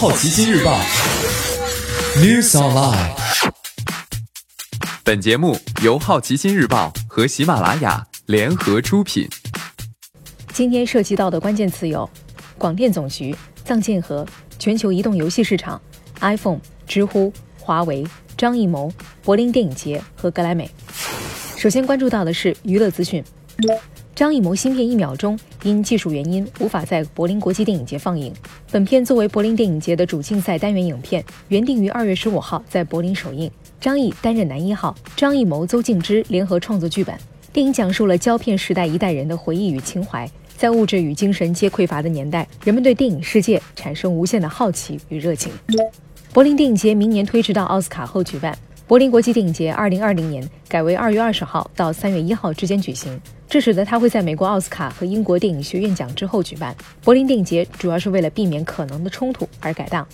好奇心日报 News Online。本节目由好奇心日报和喜马拉雅联合出品。今天涉及到的关键词有：广电总局、藏建和、全球移动游戏市场、iPhone、知乎、华为、张艺谋、柏林电影节和格莱美。首先关注到的是娱乐资讯。张艺谋新片《一秒钟》因技术原因无法在柏林国际电影节放映。本片作为柏林电影节的主竞赛单元影片，原定于二月十五号在柏林首映。张译担任男一号，张艺谋、邹静之联合创作剧本。电影讲述了胶片时代一代人的回忆与情怀。在物质与精神皆匮乏的年代，人们对电影世界产生无限的好奇与热情。柏林电影节明年推迟到奥斯卡后举办。柏林国际电影节二零二零年改为二月二十号到三月一号之间举行，这使得它会在美国奥斯卡和英国电影学院奖之后举办。柏林电影节主要是为了避免可能的冲突而改档。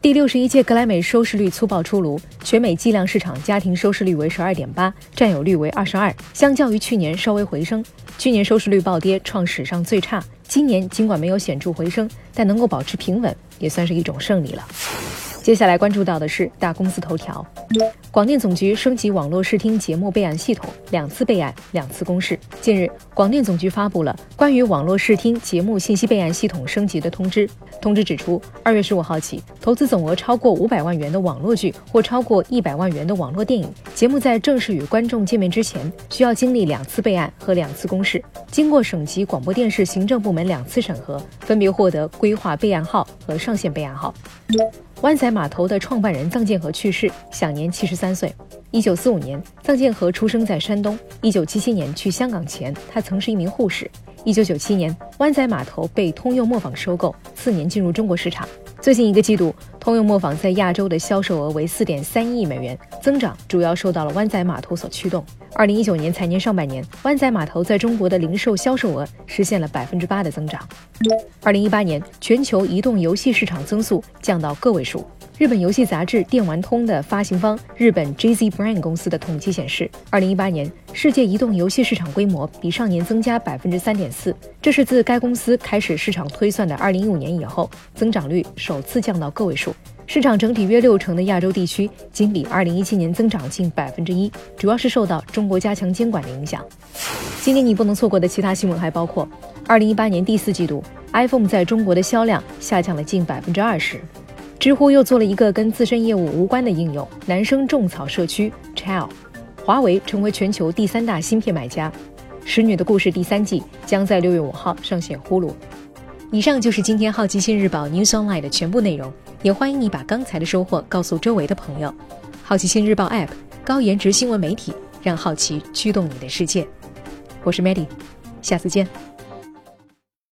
第六十一届格莱美收视率粗暴出炉，全美计量市场家庭收视率为十二点八，占有率为二十二，相较于去年稍微回升。去年收视率暴跌，创史上最差。今年尽管没有显著回升，但能够保持平稳，也算是一种胜利了。接下来关注到的是大公司头条。广电总局升级网络视听节目备案系统，两次备案，两次公示。近日，广电总局发布了关于网络视听节目信息备案系统升级的通知。通知指出，二月十五号起，投资总额超过五百万元的网络剧或超过一百万元的网络电影节目，在正式与观众见面之前，需要经历两次备案和两次公示，经过省级广播电视行政部门两次审核，分别获得规划备案号和上线备案号。湾仔码头的创办人臧建和去世，享年七十三岁。一九四五年，臧建和出生在山东。一九七七年去香港前，他曾是一名护士。一九九七年，湾仔码头被通用磨坊收购，次年进入中国市场。最近一个季度，通用磨坊在亚洲的销售额为四点三亿美元，增长主要受到了湾仔码头所驱动。二零一九年财年上半年，湾仔码头在中国的零售销售额实现了百分之八的增长。二零一八年，全球移动游戏市场增速降到个位数。日本游戏杂志电玩通的发行方日本 JZ Brand 公司的统计显示，二零一八年世界移动游戏市场规模比上年增加百分之三点四，这是自该公司开始市场推算的二零一五年以后，增长率首次降到个位数。市场整体约六成的亚洲地区仅比二零一七年增长近百分之一，主要是受到中国加强监管的影响。今年你不能错过的其他新闻还包括，二零一八年第四季度 iPhone 在中国的销量下降了近百分之二十。知乎又做了一个跟自身业务无关的应用——男生种草社区 Child。华为成为全球第三大芯片买家。《使女的故事》第三季将在六月五号上线呼噜。以上就是今天好奇心日报 News Online 的全部内容，也欢迎你把刚才的收获告诉周围的朋友。好奇心日报 App，高颜值新闻媒体，让好奇驱动你的世界。我是 Maddie，下次见。